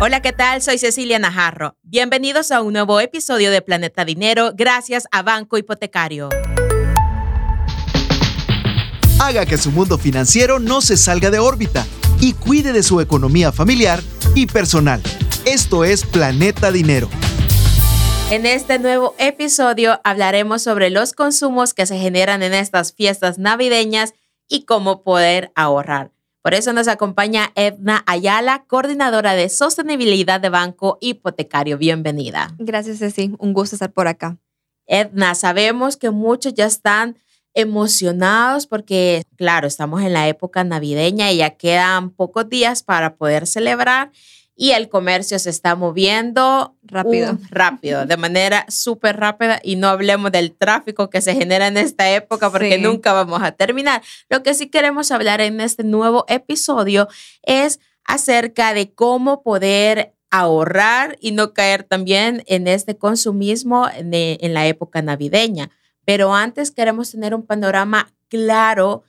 Hola, ¿qué tal? Soy Cecilia Najarro. Bienvenidos a un nuevo episodio de Planeta Dinero gracias a Banco Hipotecario. Haga que su mundo financiero no se salga de órbita y cuide de su economía familiar y personal. Esto es Planeta Dinero. En este nuevo episodio hablaremos sobre los consumos que se generan en estas fiestas navideñas y cómo poder ahorrar. Por eso nos acompaña Edna Ayala, coordinadora de sostenibilidad de Banco Hipotecario. Bienvenida. Gracias, Ceci. Un gusto estar por acá. Edna, sabemos que muchos ya están emocionados porque, claro, estamos en la época navideña y ya quedan pocos días para poder celebrar y el comercio se está moviendo rápido, rápido, de manera súper rápida y no hablemos del tráfico que se genera en esta época porque nunca vamos a terminar. Lo que sí queremos hablar en este nuevo episodio es acerca de cómo poder ahorrar y no caer también en este consumismo en la época navideña. Pero antes queremos tener un panorama claro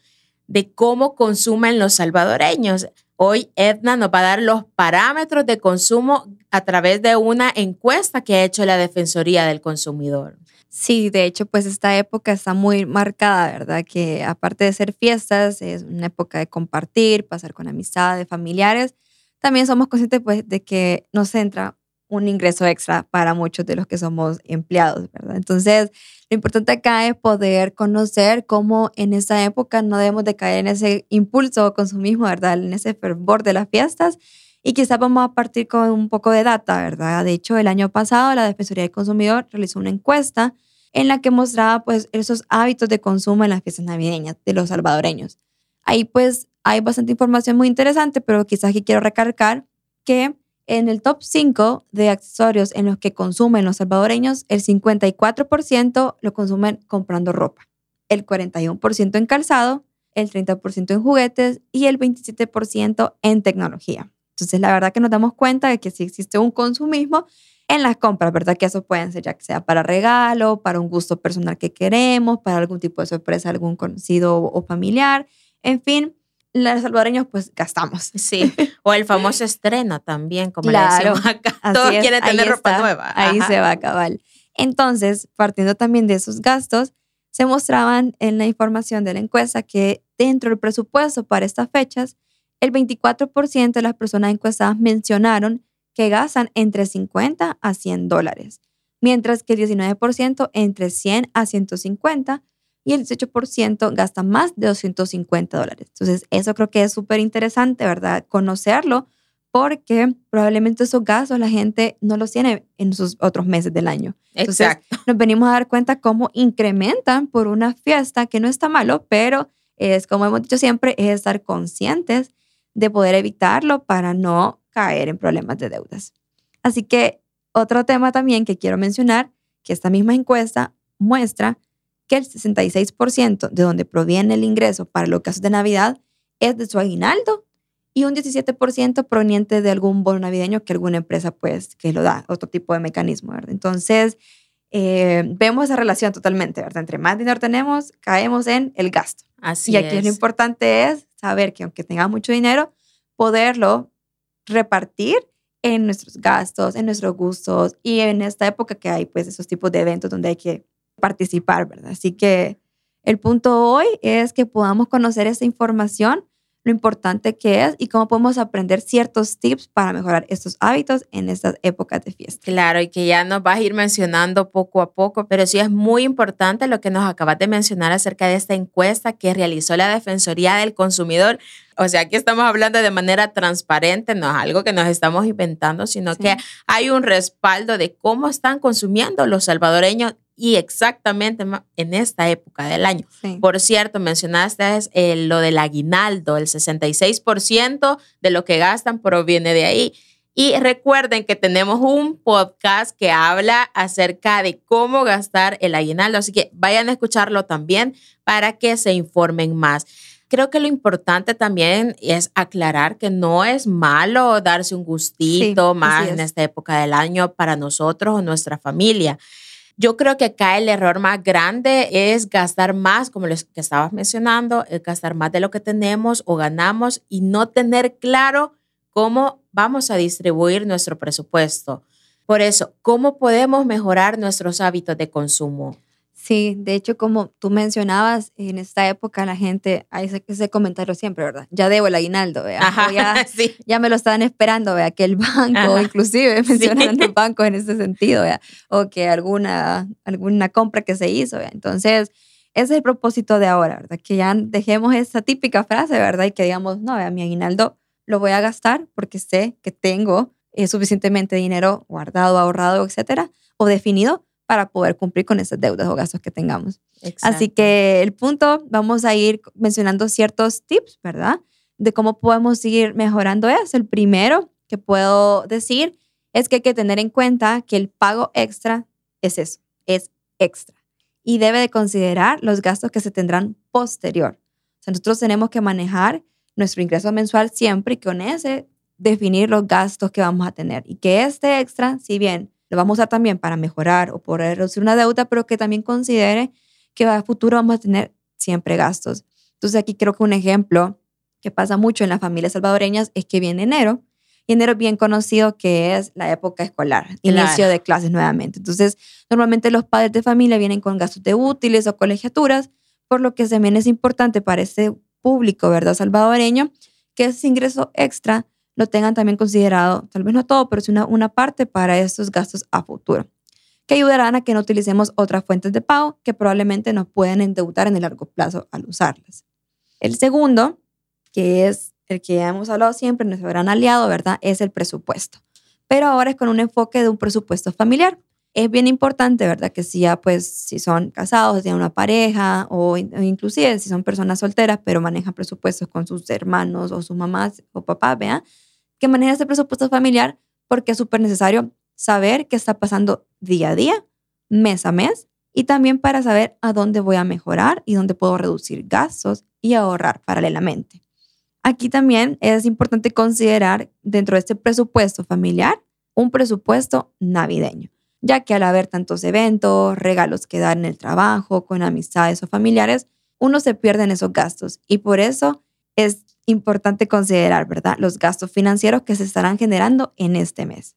de cómo consumen los salvadoreños. Hoy Edna nos va a dar los parámetros de consumo a través de una encuesta que ha hecho la Defensoría del Consumidor. Sí, de hecho, pues esta época está muy marcada, ¿verdad? Que aparte de ser fiestas, es una época de compartir, pasar con amistades, familiares. También somos conscientes pues de que nos entra un ingreso extra para muchos de los que somos empleados, ¿verdad? Entonces, lo importante acá es poder conocer cómo en esta época no debemos de caer en ese impulso consumismo, ¿verdad? En ese fervor de las fiestas. Y quizás vamos a partir con un poco de data, ¿verdad? De hecho, el año pasado la Defensoría del Consumidor realizó una encuesta en la que mostraba pues esos hábitos de consumo en las fiestas navideñas de los salvadoreños. Ahí pues hay bastante información muy interesante, pero quizás aquí quiero recalcar que en el top 5 de accesorios en los que consumen los salvadoreños, el 54% lo consumen comprando ropa, el 41% en calzado, el 30% en juguetes y el 27% en tecnología. Entonces, la verdad que nos damos cuenta de que sí existe un consumismo en las compras, ¿verdad? Que eso pueden ser ya que sea para regalo, para un gusto personal que queremos, para algún tipo de sorpresa, algún conocido o familiar, en fin los salvadoreños pues gastamos. Sí, o el famoso estreno también, como le decimos acá. Todos quieren tener ropa nueva. Ahí se va a acabar. Entonces, partiendo también de esos gastos, se mostraban en la información de la encuesta que dentro del presupuesto para estas fechas, el 24% de las personas encuestadas mencionaron que gastan entre 50 a 100 dólares, mientras que el 19% entre 100 a 150 y el 18% gasta más de 250 dólares. Entonces, eso creo que es súper interesante, ¿verdad? Conocerlo porque probablemente esos gastos la gente no los tiene en sus otros meses del año. Entonces, Exacto. nos venimos a dar cuenta cómo incrementan por una fiesta, que no está malo, pero es, como hemos dicho siempre, es estar conscientes de poder evitarlo para no caer en problemas de deudas. Así que otro tema también que quiero mencionar, que esta misma encuesta muestra que el 66% de donde proviene el ingreso para los casos de Navidad es de su aguinaldo y un 17% proveniente de algún bono navideño que alguna empresa pues que lo da, otro tipo de mecanismo, ¿verdad? Entonces, eh, vemos esa relación totalmente, ¿verdad? Entre más dinero tenemos, caemos en el gasto. Así y aquí es. lo importante es saber que aunque tengamos mucho dinero, poderlo repartir en nuestros gastos, en nuestros gustos y en esta época que hay pues esos tipos de eventos donde hay que participar, ¿verdad? Así que el punto hoy es que podamos conocer esa información, lo importante que es y cómo podemos aprender ciertos tips para mejorar estos hábitos en estas épocas de fiesta. Claro, y que ya nos vas a ir mencionando poco a poco, pero sí es muy importante lo que nos acabas de mencionar acerca de esta encuesta que realizó la Defensoría del Consumidor. O sea, aquí estamos hablando de manera transparente, no es algo que nos estamos inventando, sino que hay un respaldo de cómo están consumiendo los salvadoreños y exactamente en esta época del año. Por cierto, mencionaste lo del aguinaldo, el 66% de lo que gastan proviene de ahí. Y recuerden que tenemos un podcast que habla acerca de cómo gastar el aguinaldo, así que vayan a escucharlo también para que se informen más. Creo que lo importante también es aclarar que no es malo darse un gustito más en esta época del año para nosotros o nuestra familia. Yo creo que acá el error más grande es gastar más, como lo que estabas mencionando, gastar más de lo que tenemos o ganamos y no tener claro cómo vamos a distribuir nuestro presupuesto. Por eso, ¿cómo podemos mejorar nuestros hábitos de consumo? Sí, de hecho, como tú mencionabas, en esta época la gente, hay ese, ese comentario siempre, ¿verdad? Ya debo el aguinaldo, ¿vea? Ajá, ya, sí. ya me lo están esperando, ¿vea? Que el banco, Ajá. inclusive Sí. mencionan los bancos en ese sentido, ¿vea? O que alguna, alguna compra que se hizo, ¿vea? Entonces, ese es el propósito de ahora, ¿verdad? Que ya dejemos esa típica frase, ¿verdad? Y que digamos, no, vea, mi aguinaldo lo voy a gastar porque sé que tengo eh, suficientemente dinero guardado, ahorrado, etcétera, o definido para poder cumplir con esas deudas o gastos que tengamos. Así que el punto, vamos a ir mencionando ciertos tips, ¿verdad? De cómo podemos seguir mejorando eso. El primero que puedo decir es que hay que tener en cuenta que el pago extra es eso, es extra. Y debe de considerar los gastos que se tendrán posterior. O sea, nosotros tenemos que manejar nuestro ingreso mensual siempre y con ese definir los gastos que vamos a tener. Y que este extra, si bien lo vamos a usar también para mejorar o poder reducir una deuda, pero que también considere que a futuro vamos a tener siempre gastos. Entonces aquí creo que un ejemplo que pasa mucho en las familias salvadoreñas es que viene enero y enero es bien conocido que es la época escolar, inicio de clases nuevamente. Entonces normalmente los padres de familia vienen con gastos de útiles o colegiaturas, por lo que también es importante para este público, ¿verdad? Salvadoreño, que ese ingreso extra lo tengan también considerado, tal vez no todo, pero es una, una parte para estos gastos a futuro que ayudarán a que no utilicemos otras fuentes de pago que probablemente nos pueden endeudar en el largo plazo al usarlas. El segundo, que es el que ya hemos hablado siempre, nuestro gran aliado, ¿verdad? Es el presupuesto. Pero ahora es con un enfoque de un presupuesto familiar. Es bien importante, ¿verdad? Que si ya, pues, si son casados, si tienen una pareja o inclusive si son personas solteras, pero manejan presupuestos con sus hermanos o sus mamás o papás, ¿vea? Que manejen ese presupuesto familiar porque es súper necesario saber qué está pasando día a día, mes a mes, y también para saber a dónde voy a mejorar y dónde puedo reducir gastos y ahorrar paralelamente. Aquí también es importante considerar dentro de este presupuesto familiar un presupuesto navideño, ya que al haber tantos eventos, regalos que dar en el trabajo, con amistades o familiares, uno se pierde en esos gastos y por eso es importante considerar, ¿verdad?, los gastos financieros que se estarán generando en este mes.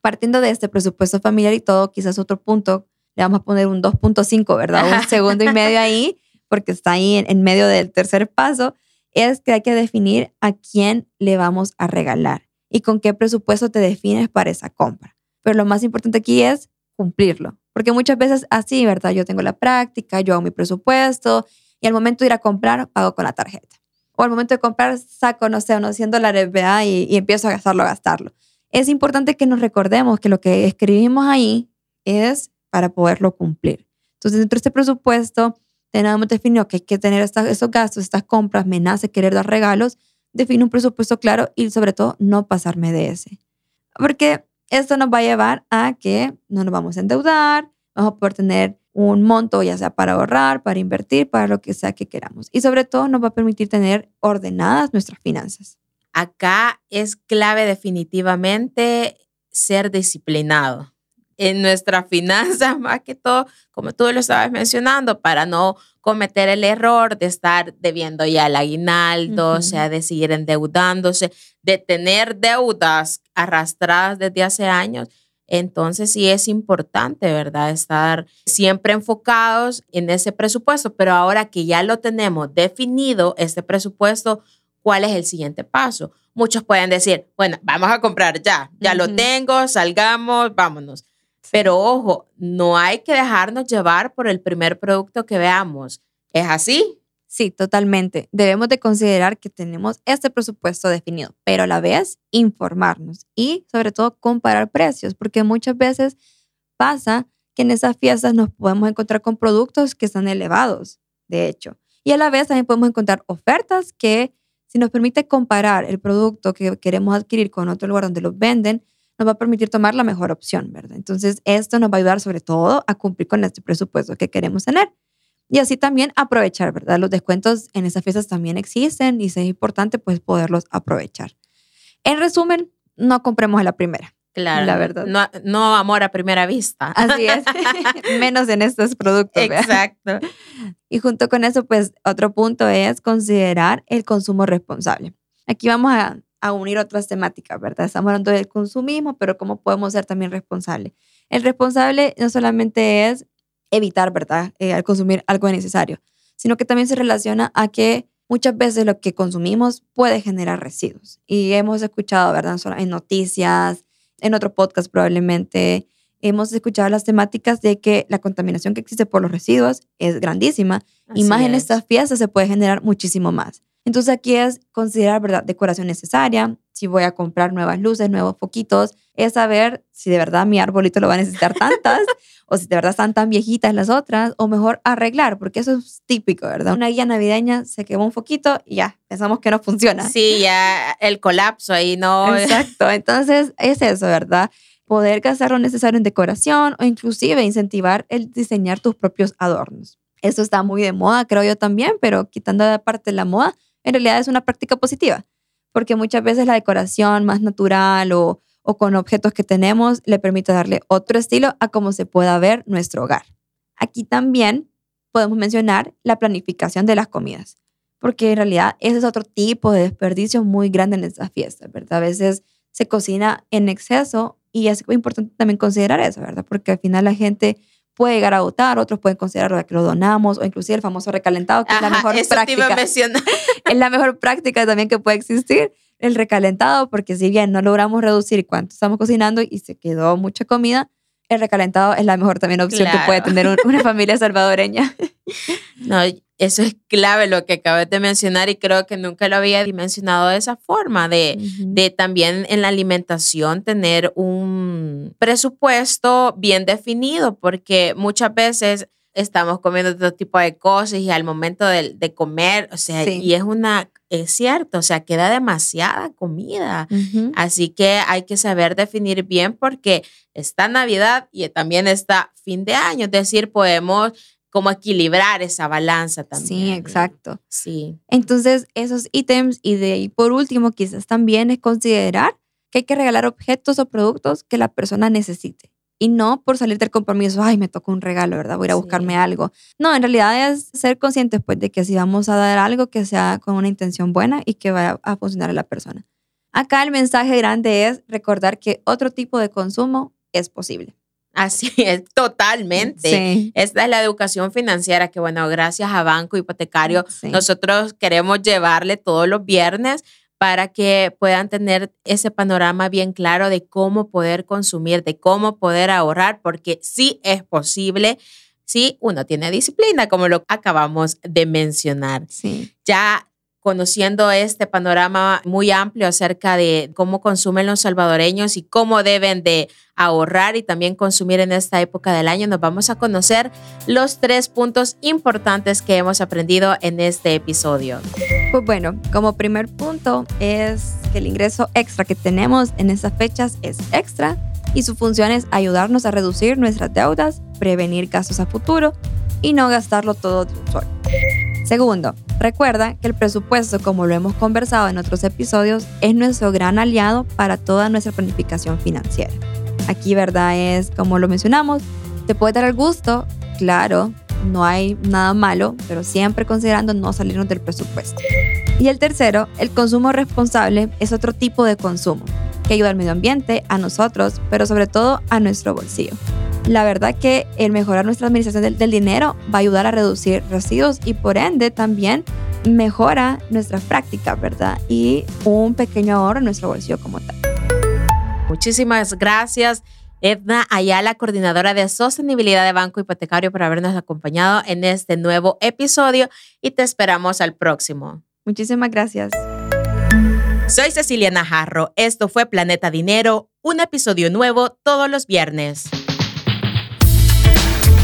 Partiendo de este presupuesto familiar y todo, quizás otro punto, le vamos a poner un 2.5, ¿verdad? Un segundo y medio ahí, porque está ahí en, en medio del tercer paso, es que hay que definir a quién le vamos a regalar y con qué presupuesto te defines para esa compra. Pero lo más importante aquí es cumplirlo, porque muchas veces así, ¿verdad? Yo tengo la práctica, yo hago mi presupuesto y al momento de ir a comprar, pago con la tarjeta. O al momento de comprar, saco, no sé, unos 100 dólares, ¿verdad? Y, y empiezo a gastarlo, a gastarlo. Es importante que nos recordemos que lo que escribimos ahí es para poderlo cumplir. Entonces, dentro de este presupuesto, tenemos definido que hay que tener estos gastos, estas compras, me nace querer dar regalos, define un presupuesto claro y sobre todo no pasarme de ese. Porque esto nos va a llevar a que no nos vamos a endeudar, vamos a poder tener un monto ya sea para ahorrar, para invertir, para lo que sea que queramos. Y sobre todo nos va a permitir tener ordenadas nuestras finanzas. Acá es clave definitivamente ser disciplinado en nuestra finanza, más que todo, como tú lo estabas mencionando, para no cometer el error de estar debiendo ya el aguinaldo, Ujú. o sea, de seguir endeudándose, de tener deudas arrastradas desde hace años. Entonces sí es importante, ¿verdad? Estar siempre enfocados en ese presupuesto, pero ahora que ya lo tenemos definido, este presupuesto, ¿cuál es el siguiente paso? Muchos pueden decir, bueno, vamos a comprar ya, ya lo tengo, salgamos, vámonos. Pero ojo, no hay que dejarnos llevar por el primer producto que veamos. ¿Es así? Sí, totalmente. Debemos de considerar que tenemos este presupuesto definido, pero a la vez informarnos y sobre todo comparar precios, porque muchas veces pasa que en esas fiestas nos podemos encontrar con productos que están elevados, de hecho. Y a la vez también podemos encontrar ofertas que si nos permite comparar el producto que queremos adquirir con otro lugar donde los venden, nos va a permitir tomar la mejor opción, ¿verdad? Entonces, esto nos va a ayudar sobre todo a cumplir con este presupuesto que queremos tener. Y así también aprovechar, ¿verdad? Los descuentos en esas fiestas también existen y es importante pues poderlos aprovechar. En resumen, no compremos a la primera. Claro. La verdad. No, no amor a primera vista. Así es. Menos en estos productos. ¿verdad? Exacto. Y junto con eso, pues otro punto es considerar el consumo responsable. Aquí vamos a a unir otras temáticas, ¿verdad? Estamos hablando del consumismo, pero cómo podemos ser también responsables. El responsable no solamente es evitar, ¿verdad?, eh, al consumir algo innecesario, sino que también se relaciona a que muchas veces lo que consumimos puede generar residuos. Y hemos escuchado, ¿verdad?, en noticias, en otro podcast probablemente, hemos escuchado las temáticas de que la contaminación que existe por los residuos es grandísima y más en estas fiestas se puede generar muchísimo más. Entonces aquí es considerar, ¿verdad?, decoración necesaria, si voy a comprar nuevas luces, nuevos foquitos, es saber si de verdad mi arbolito lo va a necesitar tantas o si de verdad están tan viejitas las otras o mejor arreglar, porque eso es típico, ¿verdad? Una guía navideña se quemó un foquito y ya, pensamos que no funciona. Sí, ya el colapso ahí no. Exacto, entonces es eso, ¿verdad? Poder gastar lo necesario en decoración o inclusive incentivar el diseñar tus propios adornos. Eso está muy de moda, creo yo también, pero quitando de parte la moda, en realidad es una práctica positiva porque muchas veces la decoración más natural o, o con objetos que tenemos le permite darle otro estilo a cómo se pueda ver nuestro hogar. Aquí también podemos mencionar la planificación de las comidas, porque en realidad ese es otro tipo de desperdicio muy grande en estas fiestas, ¿verdad? A veces se cocina en exceso y es importante también considerar eso, ¿verdad? Porque al final la gente puede llegar a votar, otros pueden considerar que lo donamos o inclusive el famoso recalentado, que es la mejor práctica. es la mejor práctica también que puede existir, el recalentado, porque si bien no logramos reducir cuánto estamos cocinando y se quedó mucha comida, el recalentado es la mejor también opción que puede tener una familia salvadoreña. No, eso es clave lo que acabas de mencionar y creo que nunca lo había dimensionado de esa forma, de, de también en la alimentación tener un presupuesto bien definido, porque muchas veces estamos comiendo todo tipo de cosas y al momento de, de comer, o sea, y es una, es cierto, o sea, queda demasiada comida. Así que hay que saber definir bien porque está Navidad y también está fin de año, es decir, podemos como equilibrar esa balanza también. Sí, exacto. Sí. Entonces, esos ítems y de por último, quizás también es considerar que hay que regalar objetos o productos que la persona necesite. Y no por salir del compromiso, ay, me tocó un regalo, ¿verdad? Voy a ir a buscarme algo. No, en realidad es ser conscientes pues de que si vamos a dar algo que sea con una intención buena y que vaya a funcionar a la persona. Acá el mensaje grande es recordar que otro tipo de consumo es posible. Así es, totalmente. Esta es la educación financiera que, bueno, gracias a Banco Hipotecario, nosotros queremos llevarle todos los viernes para que puedan tener ese panorama bien claro de cómo poder consumir, de cómo poder ahorrar, porque sí es posible si uno tiene disciplina, como lo acabamos de mencionar. Sí. Ya conociendo este panorama muy amplio acerca de cómo consumen los salvadoreños y cómo deben de ahorrar y también consumir en esta época del año, nos vamos a conocer los tres puntos importantes que hemos aprendido en este episodio. Pues bueno, como primer punto es que el ingreso extra que tenemos en estas fechas es extra y su función es ayudarnos a reducir nuestras deudas, prevenir gastos a futuro y no gastarlo todo de un solo. Segundo, recuerda que el presupuesto, como lo hemos conversado en otros episodios, es nuestro gran aliado para toda nuestra planificación financiera. Aquí, ¿verdad? Es como lo mencionamos, te puede dar el gusto, claro, no hay nada malo, pero siempre considerando no salirnos del presupuesto. Y el tercero, el consumo responsable es otro tipo de consumo que ayuda al medio ambiente, a nosotros, pero sobre todo a nuestro bolsillo la verdad que el mejorar nuestra administración del, dinero va a ayudar a reducir residuos y por ende también mejora nuestras prácticas, ¿verdad? Y un pequeño ahorro en nuestro bolsillo como tal. Muchísimas gracias. Edna Ayala, coordinadora de sostenibilidad de Banco Hipotecario, por habernos acompañado en este nuevo episodio y te esperamos al próximo. Muchísimas gracias. Soy Cecilia Najarro. Esto fue Planeta Dinero, un episodio nuevo todos los viernes.